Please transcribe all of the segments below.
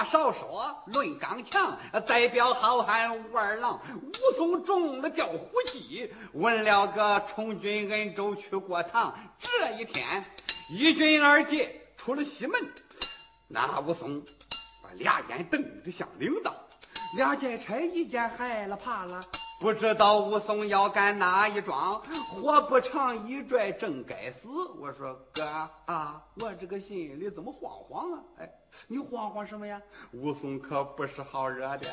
话少说，论刚强，代表好汉武二郎。武松中了调虎计，问了个充军恩州去过堂。这一天，一军二捷出了西门，那武松把俩眼瞪着向领导，俩劫差一见害了怕了。不知道武松要干哪一桩，活不长一拽正该死。我说哥啊，我这个心里怎么慌慌啊？哎，你慌慌什么呀？武松可不是好惹的，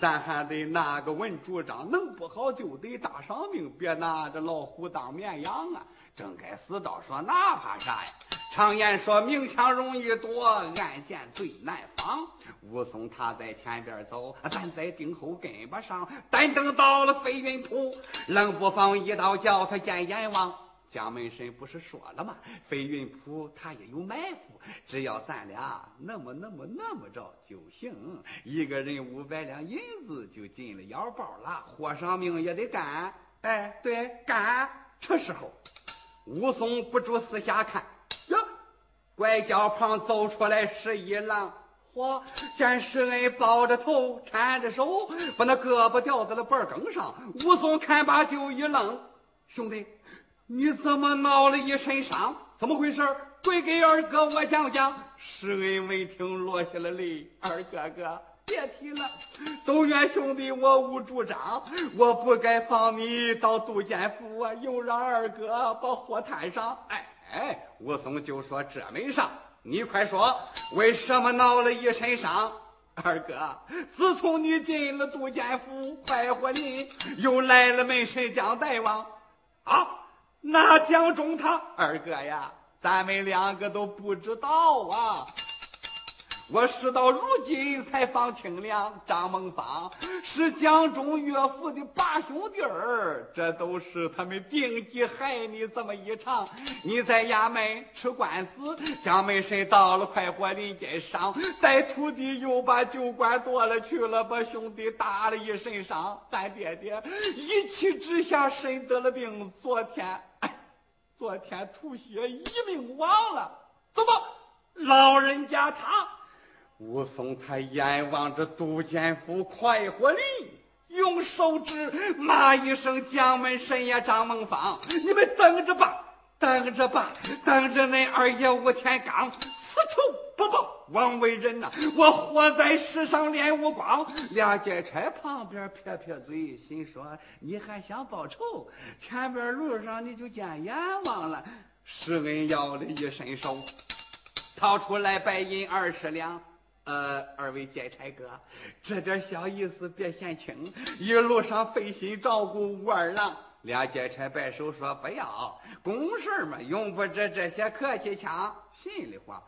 咱还得拿个稳主张，能不好就得搭上命，别拿着老虎当绵羊啊！正该死道说哪怕啥呀？常言说明枪容易躲，暗箭最难防。武松他在前边走，咱在顶后跟不上。但等到了飞云浦，冷不防一刀叫他见阎王。蒋门神不是说了吗？飞云浦他也有埋伏，只要咱俩那么那么那么着就行。一个人五百两银子就进了腰包了，豁上命也得干。哎，对，干。这时候，武松不住四下看。拐角旁走出来是一郎，嚯！见施恩抱着头，搀着手，把那胳膊吊在了板梗上。武松看罢就一愣：“兄弟，你怎么闹了一身伤？怎么回事？快给二哥我讲讲。”施恩闻听落下了泪：“二哥哥，别提了，都怨兄弟我无主张，我不该放你到杜监府啊，又让二哥把火摊上。”哎。哎，武松就说：“这没啥，你快说，为什么闹了一身伤？二哥，自从你进了杜监府，快活林，又来了门神将大王，啊，那江中他二哥呀，咱们两个都不知道啊。”我事到如今才放清凉，张孟芳是江中岳父的八兄弟儿，这都是他们定计害你这么一场。你在衙门吃官司，江门神到了快活林街上，带徒弟又把酒馆夺了去了，把兄弟打了一身伤。咱爹爹一气之下身得了病，昨天，昨天吐血一命亡了。怎么，老人家他？武松他眼望着杜建福快活林，用手指骂一声：“江门神爷张梦芳，你们等着吧，等着吧，等着恁二爷武天罡，不仇不报，枉为人呐！我活在世上练武光。”俩劫差旁边撇撇嘴，心说：“你还想报仇？前边路上你就见阎王了。”施恩要了一伸手，掏出来白银二十两。呃，二位劫差哥，这点小意思别嫌轻，一路上费心照顾武二郎。俩劫差摆手说：“不要，公事嘛，用不着这些客气腔。”心里话，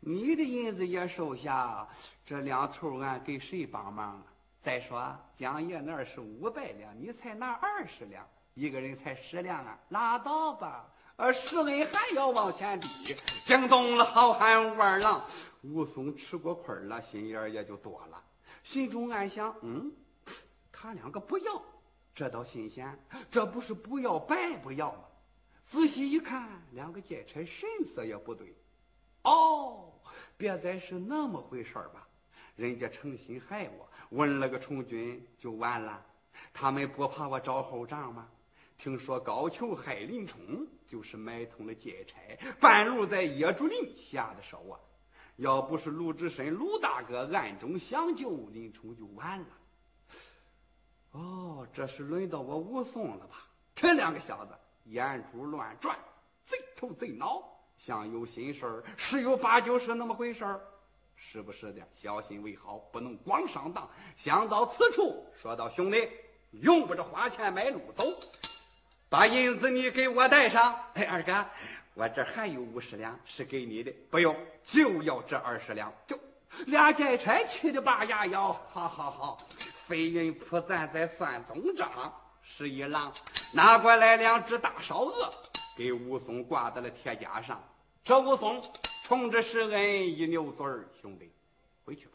你的银子也收下，这两头俺给谁帮忙啊？再说江爷那是五百两，你才拿二十两，一个人才十两啊，拉倒吧。呃，施恩还要往前逼，惊动了好汉武二郎。武松吃过亏了，心眼也就多了，心中暗想：嗯，他两个不要，这倒新鲜，这不是不要白不要吗？仔细一看，两个劫差神色也不对。哦，别再是那么回事吧？人家诚心害我，问了个充军就完了？他们不怕我找后账吗？听说高俅害林冲，就是买通了劫差，半路在野竹林下的手啊！要不是鲁智深鲁大哥暗中相救，林冲就完了。哦，这是轮到我武松了吧？这两个小子眼珠乱转，贼头贼脑，像有心事儿，十有八九是那么回事儿，是不是的？小心为好，不能光上当。想到此处，说道：“兄弟，用不着花钱买路走。”把银子你给我带上，哎，二哥，我这还有五十两是给你的，不用，就要这二十两。就俩劫差气得拔牙咬，好好好，飞云铺咱再算总账。十一郎拿过来两只大烧鹅，给武松挂在了铁架上。这武松冲着施恩一扭嘴儿，兄弟，回去吧，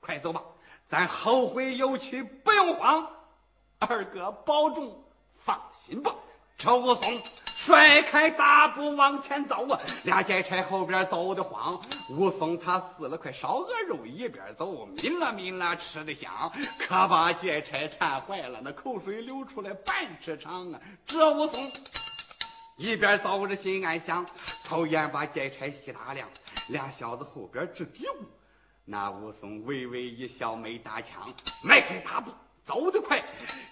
快走吧，咱后会有期，不用慌。二哥保重。放心吧，这武松甩开大步往前走啊，俩劫差后边走的慌。武松他撕了块烧鹅肉，一边走，抿了抿了，吃的香，可把劫差馋坏了，那口水流出来半尺长啊！这武松一边走着心暗想，抽烟把劫差吸大量，俩小子后边直嘀咕。那武松微微一笑，没搭腔，迈开大步。走得快，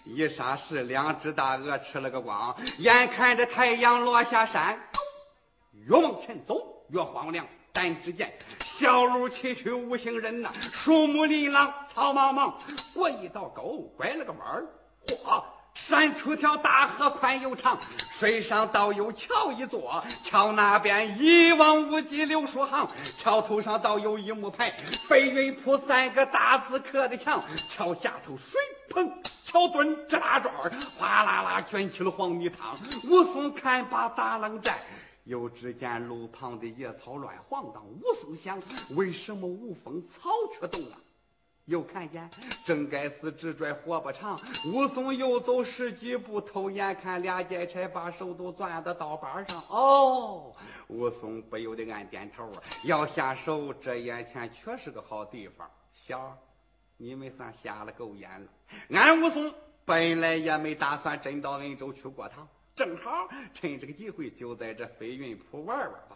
一霎时，两只大鹅吃了个光。眼看着太阳落下山，越往前走越荒凉。但只见小路崎岖无行人呐，树木林朗草茫茫。过一道沟，拐了个弯儿，嚯！山出条大河，宽又长，水上倒有桥一座，桥那边一望无际柳树行，桥头上倒有一木牌，飞云铺三个大字刻的墙，桥下头水盆，桥墩这大桩哗啦啦卷起了黄泥汤。武松看罢打冷战，又只见路旁的野草乱晃荡。武松想，为什么无风草却动了？又看见正该死只拽活不长，武松又走十几步，偷眼看俩劫差把手都攥到刀把上。哦，武松不由得暗点头啊，要下手，这眼前确是个好地方。小，你们算瞎了狗眼了。俺武松本来也没打算真到恩州去过趟，正好趁这个机会就在这飞云铺玩玩。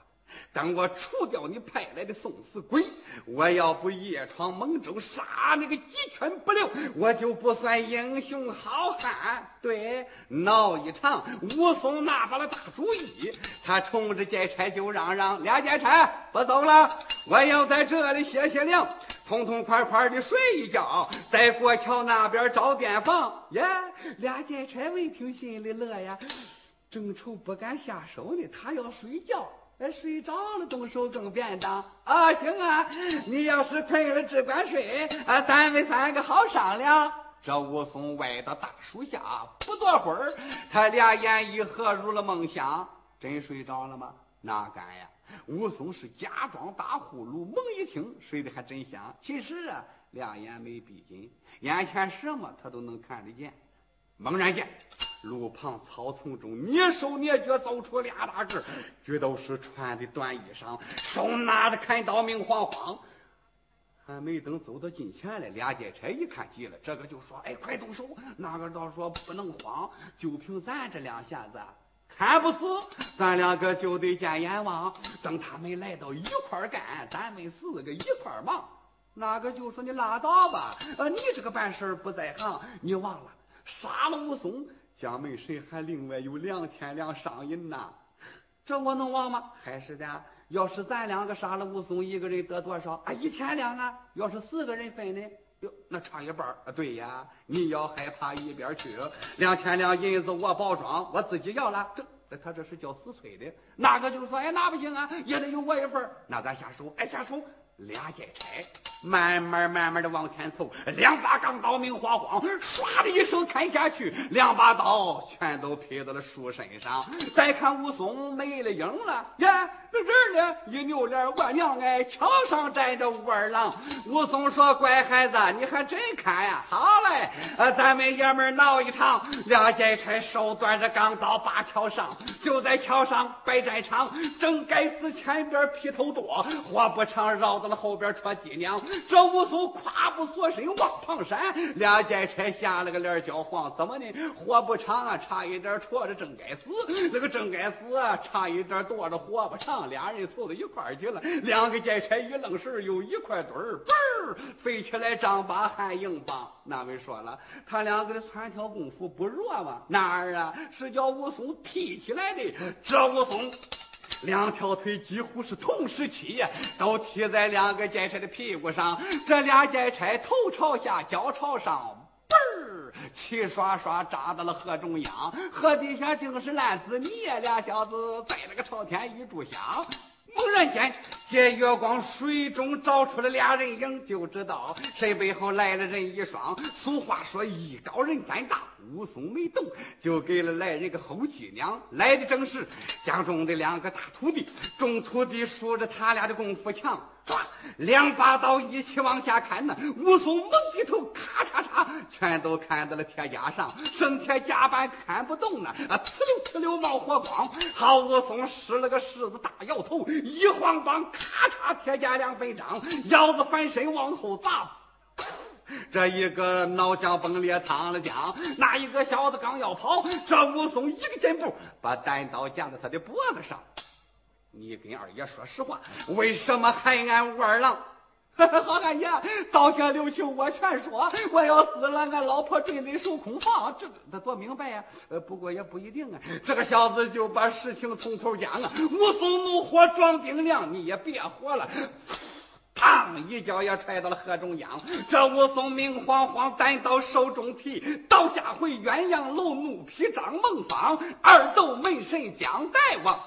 等我除掉你派来的送死鬼，我要不夜闯蒙州杀那个鸡犬不留，我就不算英雄好汉。对，闹一场，武松拿把了大主意，他冲着劫差就嚷嚷：“俩劫差不走了，我要在这里歇歇凉，痛痛快快的睡一觉，在过桥那边找店房。”耶，俩劫差闻听心里乐呀，正愁不敢下手呢，他要睡觉。哎，睡着了动手更便当啊！行啊，你要是困了只管睡啊，咱们三个好商量。这武松歪到大树下，不多会儿，他俩眼一合，入了梦乡。真睡着了吗？哪敢呀！武松是假装打呼噜，猛一听，睡得还真香。其实啊，两眼没闭紧，眼前什么他都能看得见。猛然间。路旁草丛中，蹑手蹑脚走出俩大个，俱都是穿的短衣裳，手拿着砍刀，明晃晃。还没等走到近前来，俩劫差一看急了，这个就说：“哎，快动手！”那个倒说：“不能慌，就凭咱这两下子，砍不死，咱两个就得见阎王。等他们来到一块干，咱们四个一块忙。”那个就说：“你拉倒吧，呃，你这个办事不在行，你忘了杀了武松。”家门神还另外有两千两赏银呐，这我能忘吗？还是的，要是咱两个杀了武松，一个人得多少？啊，一千两啊！要是四个人分呢？哟，那差一半啊！对呀，你要害怕一边去，两千两银子我包装，我自己要了。这，他这是叫死催的。那个就说，哎，那不行啊，也得有我一份那咱下手，哎，下手。俩劫差慢慢慢慢的往前凑，两把钢刀明晃晃，唰的一声砍下去，两把刀全都劈到了树身上。再看武松没了影了，呀，那人呢？一扭脸，我娘哎，桥上站着武二郎。武松说：“乖孩子，你还真看呀？好嘞，呃，咱们爷们闹一场。”俩劫差手端着钢刀把桥上，就在桥上摆战场。正该死前边劈头多，活不长绕到。后边戳脊梁，这武松跨步缩身往旁闪，俩剑差吓了个脸焦黄。怎么呢？活不长啊，差一点戳着正该死。那个正该死啊，差一点剁着活不长。俩人凑到一块去了，两个剑差一愣神，又一块堆儿，嘣飞起来，丈八汉硬棒。那位说了，他两个的窜跳功夫不弱吗？哪儿啊？是叫武松踢起来的。这武松。两条腿几乎是同时起，都踢在两个劫差的屁股上。这俩劫差头朝下，脚朝上，嘣儿，齐刷刷扎到了河中央。河底下竟是烂子泥，俩小子在那个朝天一炷香。猛然间，借月光，水中照出了俩人影，就知道谁背后来了人一双。俗话说，艺高人胆大。武松没动，就给了来人个后脊梁。来的正是江中的两个大徒弟，众徒弟说着他俩的功夫强，抓。两把刀一起往下砍呢，武松猛低头，咔嚓嚓，全都砍到了铁架上，剩铁架板砍不动了，啊，呲溜呲溜冒火光。好，武松使了个狮子大摇头，一晃棒，咔嚓，铁架两分张，腰子翻身往后砸。这一个脑浆崩裂淌了浆，那一个小子刚要跑，这武松一个箭步把单刀架在他的脖子上。你跟二爷说实话，为什么害俺武二郎？好汉爷，倒下刘秀，我全说，我要死了，俺老婆准得守空房，这这多明白呀！呃，不过也不一定啊。这个小子就把事情从头讲啊。武松怒火撞丁亮，你也别活了。嘡！一脚也踹到了河中央。这武松明晃晃，单刀手中提，倒下回鸳鸯楼，怒劈张孟芳，二斗门神将大王。